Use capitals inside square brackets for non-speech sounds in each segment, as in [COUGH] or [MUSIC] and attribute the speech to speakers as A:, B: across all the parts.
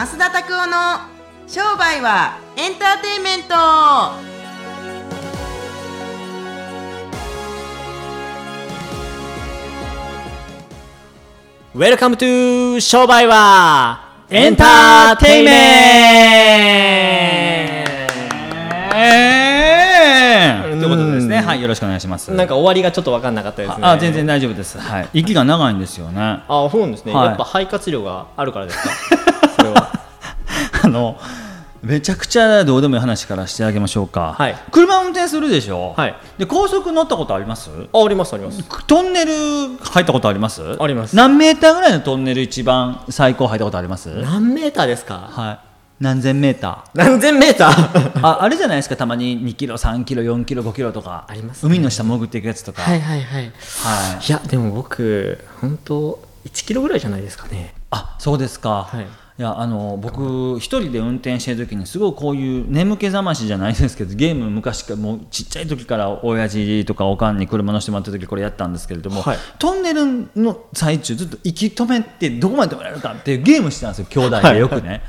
A: 増田拓夫の商売はエンターテインメント
B: Welcome to 商売はエンターテイメン
C: ということでですね、はい、よろしくお願いします。
B: トなんか終わりがちょっと分かんなかったですね。
C: あ、全然大丈夫です。はい、息が長いんですよね。
B: あ、そうなんですね。
C: はい
B: やっぱ肺活量があるからですか？それは。[LAUGHS]
C: あの、めちゃくちゃどうでもいい話からしてあげましょうか。
B: はい
C: 車運転するでしょ？
B: はい
C: で、高速乗ったことあります？
B: あ、ありますあります。
C: トンネル入ったことあります？
B: あります
C: 何メーターぐらいのトンネル一番最高入ったことあります？
B: 何メーターですか？
C: はい。何千メーター
B: 何千メーター？[LAUGHS]
C: ああれじゃないですか？たまに2キロ3キロ4キロ5キロとか
B: ありますね
C: 海の下潜っていくやつとか
B: はいはいはい。
C: はい
B: いやでも僕本当1キロぐらいじゃないですかね。
C: あそうですか、
B: はい
C: いやあの僕一人で運転してる時にすごいこういう眠気覚ましじゃないですけどゲーム昔からもうちっちゃい時から親父とかおかんに車乗せてもらった時これやったんですけれども、
B: はい
C: トンネルの最中ずっと息止めてどこまで止められるかっていうゲームしてたんですよ兄弟でよくね。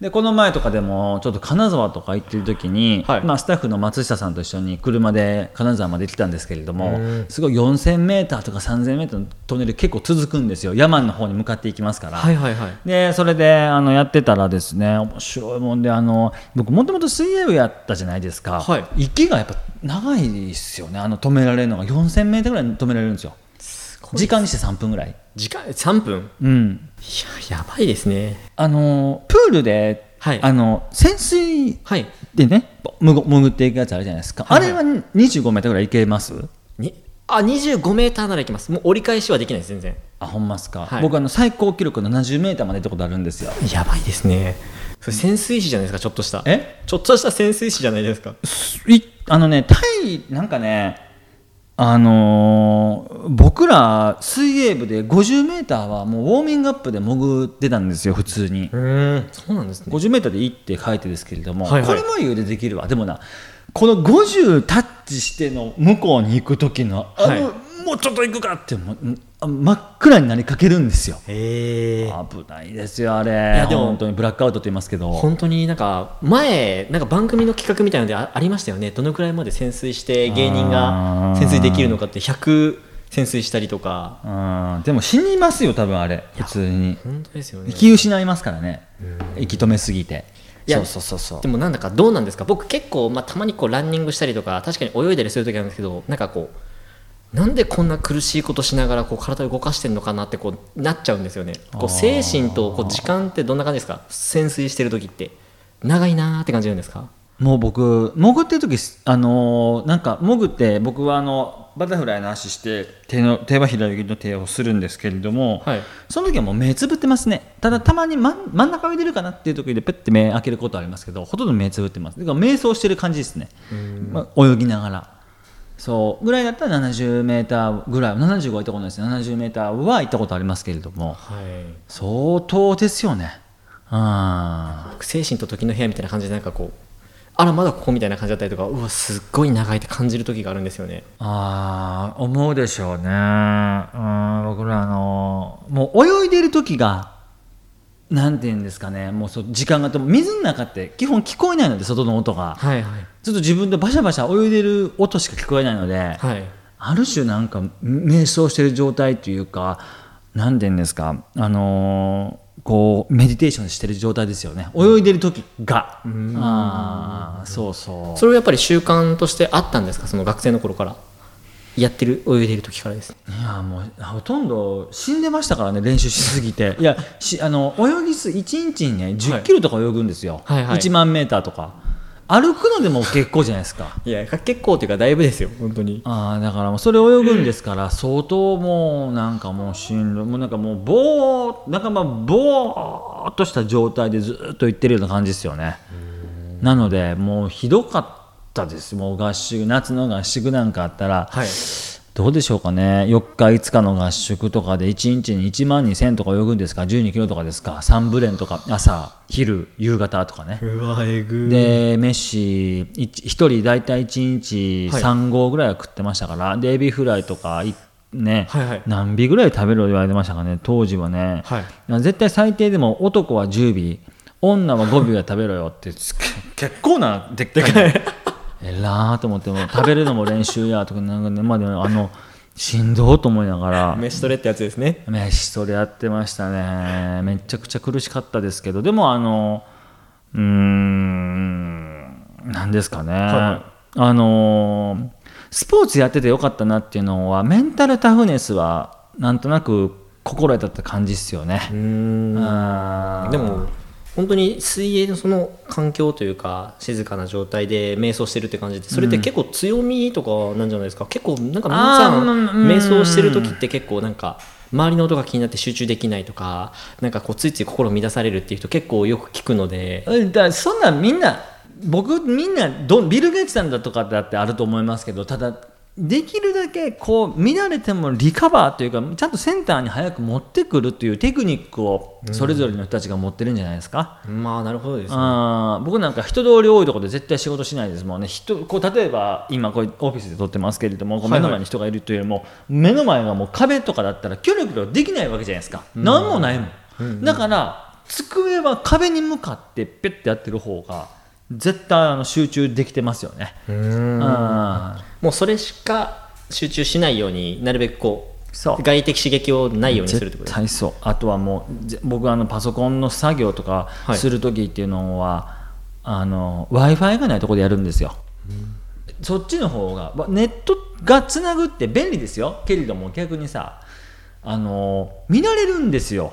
C: でこの前とかでもちょっと金沢とか行ってる時に、
B: はい。
C: まあ、スタッフの松下さんと一緒に車で金沢まで来たんですけれどもすごい 4000m とか 3000m のトンネル結構続くんですよ。山の方に向かっていきますから。
B: はいはいはい。
C: でそれであのやってたらですね面白いもんであの僕もともと水泳部やったじゃないですか、
B: はい。
C: 息がやっぱ長いですよね。あの止められるのが。4000m ぐらい止められるんですよ時間にして3分ぐらい
B: 時間3分？
C: うん
B: いややばいですね。
C: あのプールで、
B: はい
C: あの潜水
B: はい。
C: でねもぐ潜っていくやつあるじゃないですか、
B: はいはい
C: あれは 25m ぐらいいけます？
B: にあ25メーターならいけます。もう折り返しはできないです全然。
C: あほんますか、
B: はい
C: 僕あの最高記録の 70m まで行ったことあるんですよ
B: やばいですね。それ潜水士じゃないですかちょっとした。
C: え？
B: ちょっとした潜水士じゃないですか。
C: いあのね、タイ、なんかね、あのー僕ら水泳部で50メーターはもうウォーミングアップで潜ってたんですよ、普通に。
B: うんそうなんですね。
C: 50メーターでいいって書いてですけれども、
B: はいはい
C: これも余裕でできるわ。でもな、この50タッチしての向こうに行く時の、あの、
B: はい
C: もうちょっと行くかっても真っ暗になりかけるんですよ。危ないですよ、あれ。
B: やでも
C: 本当にブラックアウトって言いますけど。
B: 本当になんか前なんか番組の企画みたいなのであありましたよね。どのくらいまで潜水して芸人が潜水できるのかって100潜水したりとか。
C: うん、でも死にますよ、多分あれ、普通に。
B: 本当ですよね。
C: 気失いますからね。息止めすぎて。
B: いや
C: そうそうそうそう。
B: でもなんだかどうなんですか？僕結構、まあ、たまにこうランニングしたりとか確かに泳いだりする時あるんですけどなんかこうなんでこんな苦しいことしながらこう体を動かしてるのかなってこうなっちゃうんですよね。こう精神とこう時間ってどんな感じですか？潜水してる時って。長いなーって感じるんですか？
C: もう僕潜ってる時あのーなんか潜って僕はあのバタフライの足して手の手は左の手をするんですけれども、
B: はい。
C: その時はもう目つぶってますね。ただたまに真ん真ん中を入れるかなっていう時でペッて目開けることありますけどほとんど目つぶってます。だから瞑想してる感じですね、まあ、泳ぎながらそう。ぐらいだったら70メーターぐらい75は行ったことないですね。70メーターは行ったことありますけれども。
B: はい。
C: 相当ですよね。あ
B: 精神と時の部屋みたいな感じでなんかこうあらまだここみたいな感じだったりとかうわすっごい長いって感じる時があるんですよね。
C: あー思うでしょうね。うん僕らあのもう泳いでる時がなんて言うんですかねもうそう時間がと水の中って基本聞こえないので外の音が。
B: はいはい。
C: ちょっと自分でバシャバシャ泳いでる音しか聞こえないので、
B: はい。
C: ある種なんか瞑想してる状態というかなんて言うんですかあのーこうメディテーションしてる状態ですよね。泳いでる時が。ああそうそう。
B: それはやっぱり習慣としてあったんですか？その学生の頃からやってる泳いでる時からです。ね
C: いやもうほとんど死んでましたからね練習しすぎて。い。やしあの泳ぎす1日にね10キロとか泳ぐんですよ、
B: はいはい。
C: 1万メーターとか。歩くのでも結構じゃないですか。
B: いや結構っていうかだいぶですよ本当に。
C: あーだからもうそれ泳ぐんですから相当もうなんかもうしんどい。もうなんかもうぼーなんかまあぼーっとした状態でずっと行ってるような感じですよね。なのでもうひどかったです。もう合宿夏の合宿なんかあったら、
B: はい。
C: どうでしょうかね。4日5日の合宿とかで1日に1万2000とか泳ぐんですか？12キロとかですか？3ブレンとか朝昼夕方とかね。
B: うわえぐ。
C: で飯1人大体1日
B: はい。
C: 3合ぐらいは食ってましたから、でエビフライとかいね、
B: はいはい。
C: 何尾ぐらい食べろ言われてましたかね当時はね、
B: はい。
C: 絶対最低でも男は10尾女は5秒は食べろよって結構なでっかいえらーと思っても食べるのも練習やとかなんかねまあでもあのしんどうと思いながら
B: 飯トレってやつですね。
C: 飯トレやってましたね。めちゃくちゃ苦しかったですけどでもあのうーんなんですかね、
B: は
C: あのスポーツやっててよかったなっていうのはメンタルタフネスはなんとなく心得たって感じっすよね。
B: でも本当に水泳のその環境というか静かな状態で瞑想してるって感じでそれって結構強みとかなんじゃないですか、結構なんか皆さん瞑想してる時って結構なんか周りの音が気になって集中できないとかなんかこうついつい心乱されるっていう人結構よく聞くので。
C: うんだからそんなんみんな僕みんなどビル・ゲイツさんだとかだってあると思いますけどただできるだけこう乱れてもリカバーというかちゃんとセンターに早く持ってくるというテクニックをそれぞれの人たちが持ってるんじゃないですか？
B: まあなるほどですね。
C: 僕なんか人通り多いところで絶対仕事しないですもんね。人こう例えば今こうオフィスで撮ってますけれども目の前に人がいるというよりも、目の前がもう壁とかだったらキョロキョロできないわけじゃないですか、何もないもん、だから机は壁に向かってペッてやってる方が絶対あの集中できてますよね。うん
B: もうそれしか集中しないようになるべくこう
C: そう。
B: 外的刺激をないようにするってことです
C: 絶対そう。あとはもうぜ僕あのパソコンの作業とか
B: はい。
C: する時っていうのは、あの w i f i がないところでやるんですよ、そっちの方がわネットがつなぐって便利ですよ。けれども逆にさあの見られるんですよ、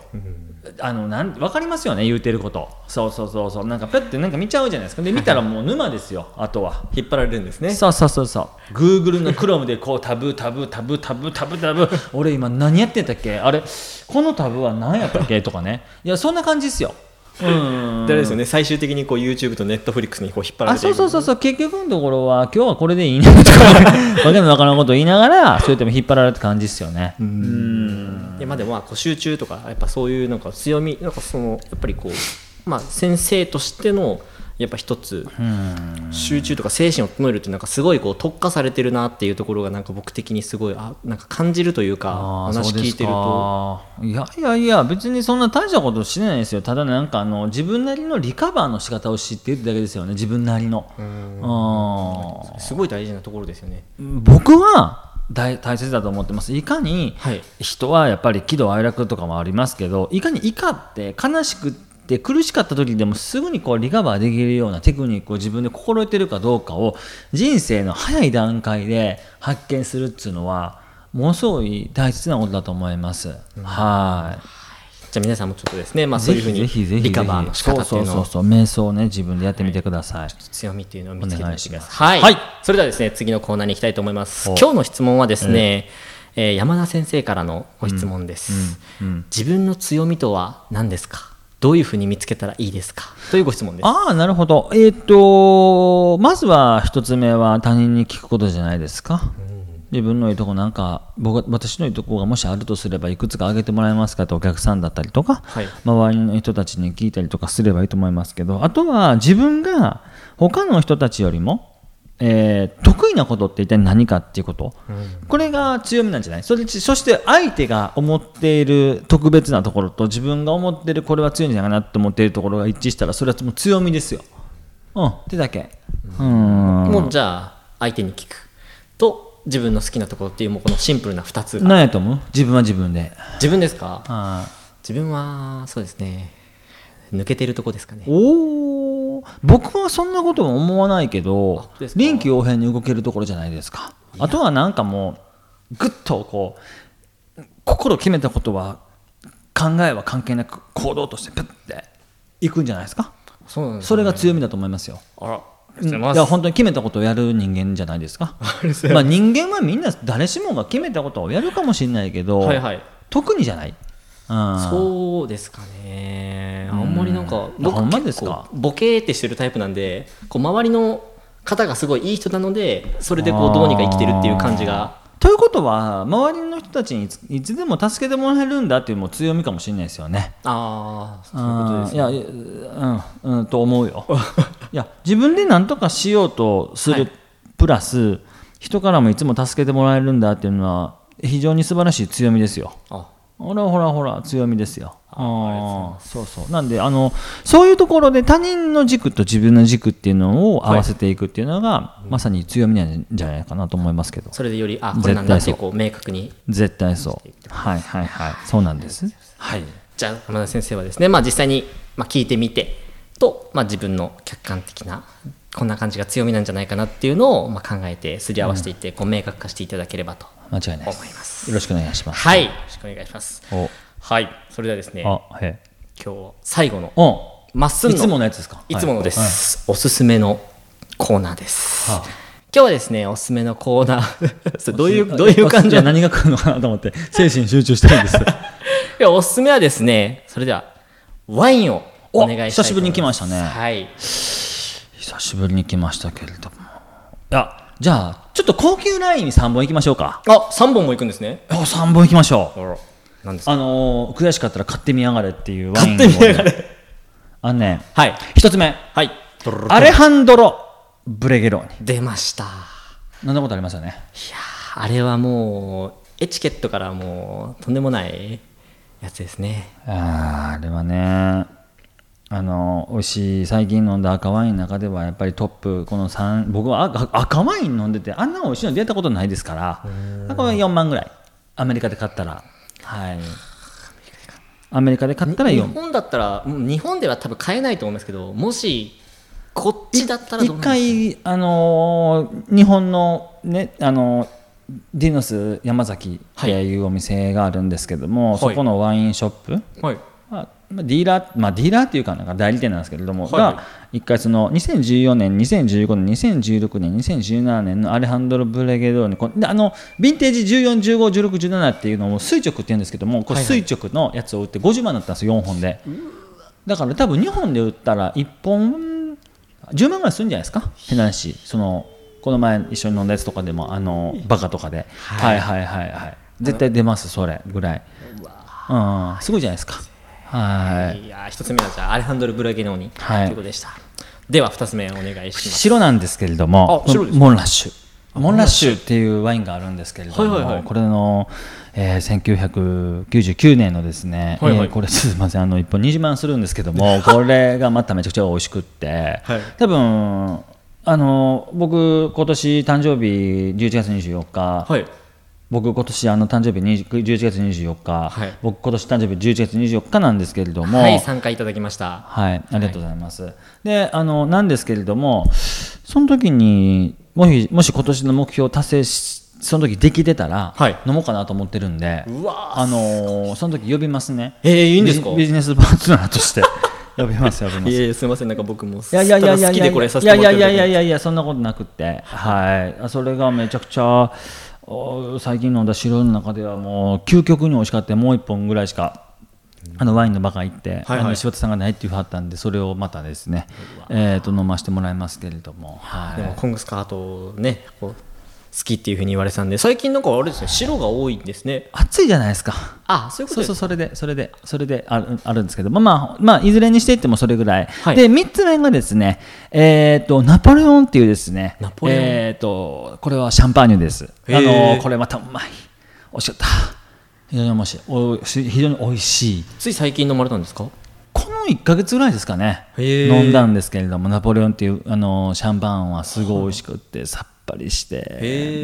C: あのなん分かりますよね？言うてること。そうそうそうそう。なんかペッてなんか見ちゃうじゃないですか。で見たらもう沼ですよ。あとは。
B: 引っ張られるんですね。
C: そうそうそうそう。Google の Chrome でこうタブタブタブタブタブタブ [LAUGHS] 俺今何やってたっけ？あれこのタブは何やったっけ？とかね。いやそんな感じですようん。
B: であれですよね最終的にこう YouTube と Netflix にこう引っ張ら
C: あ
B: れて
C: そうそうそうそう。結局のところは今日はこれでいいねとか [LAUGHS] わけのわからんことを言いながらそうやっても引っ張られるって感じですよね。うん。
B: でまあでもまあこう集中とかやっぱそういうなんか強みなんかそのやっぱりこうまあ先生としてのやっぱ一つ集中とか精神を整えるってなんかすごいこう特化されてるなっていうところがなんか僕的にすごいあなんか感じるというか話聞いてると。
C: いやいやいや別にそんな大したことしてないですよ。ただなんかあの自分なりのリカバーの仕方を知っているだけですよね。自分なりの。うん。
B: すごい大事なところですよね。
C: 僕は大大切だと思ってます。いかに
B: はい。
C: 人はやっぱり喜怒哀楽とかもありますけどいかに怒って悲しくって苦しかった時でもすぐにこうリカバーできるようなテクニックを自分で心得てるかどうかを人生の早い段階で発見するっていうのはものすごい大切なことだと思います。はい。
B: じゃあ皆さんもちょっとですね、まあ、そういうふうに
C: ぜひぜひぜひ。
B: リカバーの仕方っていうのを。
C: 瞑想をね自分でやってみてください。
B: 強みっていうのを見つけてみてくだ
C: お願いします。
B: さい。
C: はい。
B: それではですね、次のコーナーに行きたいと思います。
C: お
B: 今日の質問はですね、えー山田先生からのご質問です、自分の強みとは何ですか？どういうふうに見つけたらいいですか？というご質問です。
C: ああ、なるほど。えっ、と、まずは一つ目は他人に聞くことじゃないですか。自分のいいとこなんか僕私のいいとこがもしあるとすればいくつか挙げてもらえますかってお客さんだったりとか、
B: はい
C: 周りの人たちに聞いたりとかすればいいと思いますけどあとは自分が他の人たちよりも、えー得意なことって一体何かっていうこと、これが強みなんじゃない？それそして相手が思っている特別なところと自分が思っているこれは強いんじゃないかなって思っているところが一致したらそれはもう強みですよ。うん、ってだけ。うん。
B: もうじゃあ相手に聞くと自分の好きなところっていうもうこのシンプルな2つが。
C: 何やと思う？自分は自分で。
B: 自分ですか？
C: あ
B: 自分はそうですね。抜けてるとこですかね。
C: おお僕はそんなことも思わないけど臨機応変に動けるところじゃないですか。あとはなんかもうぐっとこう心決めたことは考えは関係なく行動としてプッていくんじゃないですか。
B: そうなんです
C: それが強みだと思いますよ。
B: あら
C: いや本当に決めたことをやる人間じゃないですか。[LAUGHS] まあ人間はみんな誰しもが決めたことをやるかもしれないけど、
B: はいはい。
C: 特にじゃない、うん、
B: そうですかね。あんまりなんか僕
C: ほんまですか？
B: ボケーってしてるタイプなんでこう周りの方がすごいいい人なのでそれでこうどうにか生きてるっていう感じが。
C: ということは周りの人たちにいつでも助けてもらえるんだっていうもう強みかもしれないですよね。
B: ああそういうことですね。
C: いやいやうん、うん、と思うよ。[LAUGHS] いや自分で何とかしようとする、
B: はい。
C: プラス人からもいつも助けてもらえるんだっていうのは非常に素晴らしい強みですよ。
B: あ
C: ほらほらほら強みですよ。ああそうそう。なんであのそういうところで他人の軸と自分の軸っていうのを合わせていくっていうのが、まさに強みなんじゃないかなと思いますけど。
B: それでよりあこれなんだってこう明確に
C: 絶対そう。はいはいはい。そうなんです。はい。
B: じゃあ浜田先生はですね、まあ、実際にまあ聞いてみてと、まあ、自分の客観的なこんな感じが強みなんじゃないかなっていうのをまあ考えてすり合わせていって、こう明確化していただければと
C: 間違いないで
B: 思います。
C: すよろしくお願いします。
B: はい。よろしくお願いします。
C: お。
B: はい。それではですね
C: あはい
B: 今日最後の
C: お
B: まっすんの
C: いつものやつですか？
B: いつもので
C: はい。
B: す、おすすめのコーナーです、
C: はあ。
B: 今日はですねおすすめのコーナー。[LAUGHS] どういうどういう感じ
C: じゃ
B: なの
C: 何が来るのかなと思って精神集中したいんです。[LAUGHS]
B: いやおすすめはですねそれではワインをお願いしたい
C: 久しぶりに来ましたね。
B: はい。
C: 久しぶりに来ましたけれども。いやじゃあちょっと高級ラインに3本行きましょうか。
B: あ三本も行くんですね。
C: あ3本行きましょう。
B: あらなんですか？
C: あのー悔しかったら買ってみやがれっていうワインを、
B: 買ってみやがれ。
C: あのね
B: はい。
C: 一つ目。
B: はい。
C: アレハンドロ・ブレゲローニ。
B: 出ました。い
C: 飲んだことありますよね。
B: やーあれはもうエチケットからもうとんでもないやつですね。
C: あーあれはねあの美味しい最近飲んだ赤ワインの中ではやっぱりトップこの3僕は赤赤ワイン飲んでてあんな美味しいの出会ったことないですから赤ワイン4万ぐらい。アメリカで買ったら。はい。アメリカで買ったら
B: 日
C: 4
B: 本だったらうん日本では多分買えないと思いますけどもしこっちだったらどう
C: 一回あのー日本のねあのーディノス山崎っていうお店があるんですけども、
B: はい。
C: そこのワインショップ、
B: はい
C: まあ、まあディーラー、まあ、ディーラーっていうかなんか代理店なんですけれども、
B: はいはい。
C: が一回その2014年、2015年、2016年、2017年のアレハンドロ・ブレゲドーにこであのヴィンテージ14、15、16、17っていうのを垂直って言うんですけどもこれ
B: はいはい。
C: 垂直のやつを売って50万だったんですよ4本で。だから多分日本で売ったら1本10万ぐらいするんじゃないですか？変な話そのこの前一緒に飲んだやつとかでもあのバカとかで、はい、はいはいはい絶対出ますそれぐらい。うん。すごいじゃないですかはい。
B: いやー一つ目はじゃあアレハンドル・ブラゲノーニ。
C: はい。
B: ということでした、では二つ目お願いします。
C: 白なんですけれどもモンラッシュ。モンラッシュっていうワインがあるんですけれども、
B: はいはいはい。
C: これの、えー1999年のですね、
B: はいはい。
C: えーこれすみませんあの1本20万するんですけども [LAUGHS] これがまためちゃくちゃ美味しくって、
B: はい。
C: 多分あの僕今年誕生日11月24日、
B: はい
C: 僕今年あの誕生日20 11月24日、
B: はい。
C: 僕今年誕生日11月24日なんですけれども、
B: はい参加いただきました。
C: はい、ありがとうございます。で、あの、なんですけれども、その時にもし、もし今年の目標を達成し、その時できてたら、
B: はい。
C: 飲もうかなと思ってるんで、
B: うわ
C: あのーその時呼びますね。
B: えーいいんですか？
C: ビジネスパートナーとして。[LAUGHS] 呼びます、呼びます。
B: いえいえすみませんなんか僕も
C: いやいやいやいやいやいやいやいやいやいやそんなことなくって。はい。あそれがめちゃくちゃお最近飲んだ白の中ではもう究極に美味しかったもう一本ぐらいしかあのワインのバカ行って、
B: はいはい。
C: あの柴田さんがないって言わはったんでそれをまたですねえー、と飲ませてもらいますけれども、はい。
B: でもコングスカートねこう好きっていうふうに言われてたんで最近なんかあれですね白が多いんですね。
C: 暑いじゃないですか。
B: あそういうこと
C: そうそうそれでそれでそれであるあるんですけどまあまあ、まあ、いずれにしていってもそれぐらい、
B: はい。
C: で3つ目がですねえっ、とナポレオンっていうですね
B: ナポレオン？
C: えっ、とこれはシャンパーニュです。あのこれまたうまい。美味しかった。非常に面白い。おし非常に美味しい。
B: つい最近飲まれたんですか？
C: この1か月ぐらいですかね。飲んだんですけれどもナポレオンっていうあのシャンパンはすごい美味しくってさっぱりし
B: へ
C: て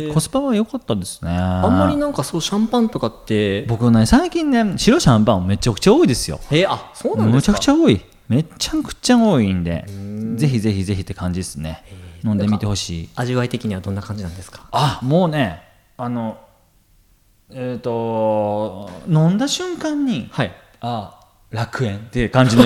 B: ー。
C: コスパは良かったですね。
B: あんまりなんかそうシャンパンとかって。
C: 僕ね最近ね白シャンパンめちゃくちゃ多いですよ。
B: えーあそうなんで
C: めちゃ
B: すか
C: くちゃ多い。めちゃくちゃ多いんで。ぜひぜひぜひって感じですね。飲んでみてほしい。
B: 味わい的にはどんな感じなんですか？
C: あもうねあのえっ、と飲んだ瞬間に
B: はい。
C: あ楽園っていう感じの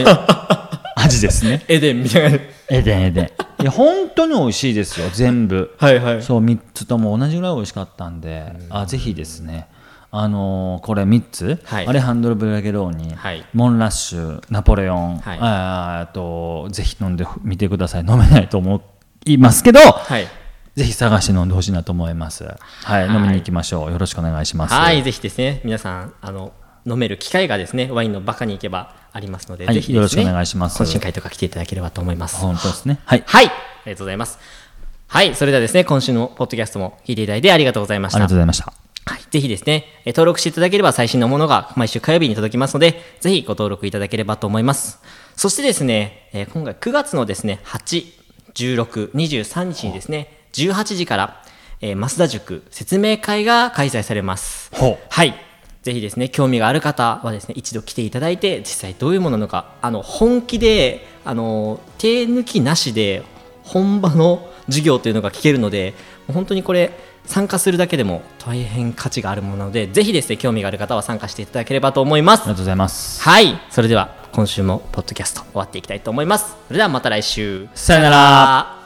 C: 味ですね。[LAUGHS]
B: エデンみたいな。
C: えでんえでんいや本当に美味しいですよ全部。
B: はいはい。
C: そう3つとも同じぐらい美味しかったんで。あぜひですね。あのーこれ3つ、
B: はい。
C: アレハンドロ・ブラゲローニ、
B: はい。
C: モンラッシュナポレオン、
B: はい。
C: あーあとぜひ飲んでみてください。飲めないと思いますけど、
B: はい。
C: ぜひ探して飲んでほしいなと思います。はい、
B: はい。
C: 飲みに行きましょう。よろしくお願いします。
B: はい、ぜひですね、皆さん、あの、飲める機会がですね、ワインのバカに行けばありますので、
C: はい
B: ぜひね、
C: よろしくお願いします
B: 懇親会とか来ていただければと思います。
C: 本当ですねはい
B: はい、ありがとうございます。はい、それではですね、今週のポッドキャストも聞いていただいてありがとうございました
C: ありがとうご。ざいました
B: はい、ぜひですね、えー登録していただければ最新のものが毎週火曜日に届きますので、ぜひご登録いただければと思います。そしてですね、えー今回9月のですね、8、16、23日にですね、18時から、えー増田塾説明会が開催されます。はい。ぜひですね、興味がある方はですね、一度来ていただいて、実際どういうものなのか、あの、本気で、あの、手抜きなしで、本場の授業というのが聞けるので、本当にこれ、参加するだけでも大変価値があるものなので、ぜひですね、興味がある方は参加していただければと思います
C: あり。がとうございます
B: はい。それでは、今週もポッドキャスト終わっていきたいと思います。それではまた来週。
C: さよなら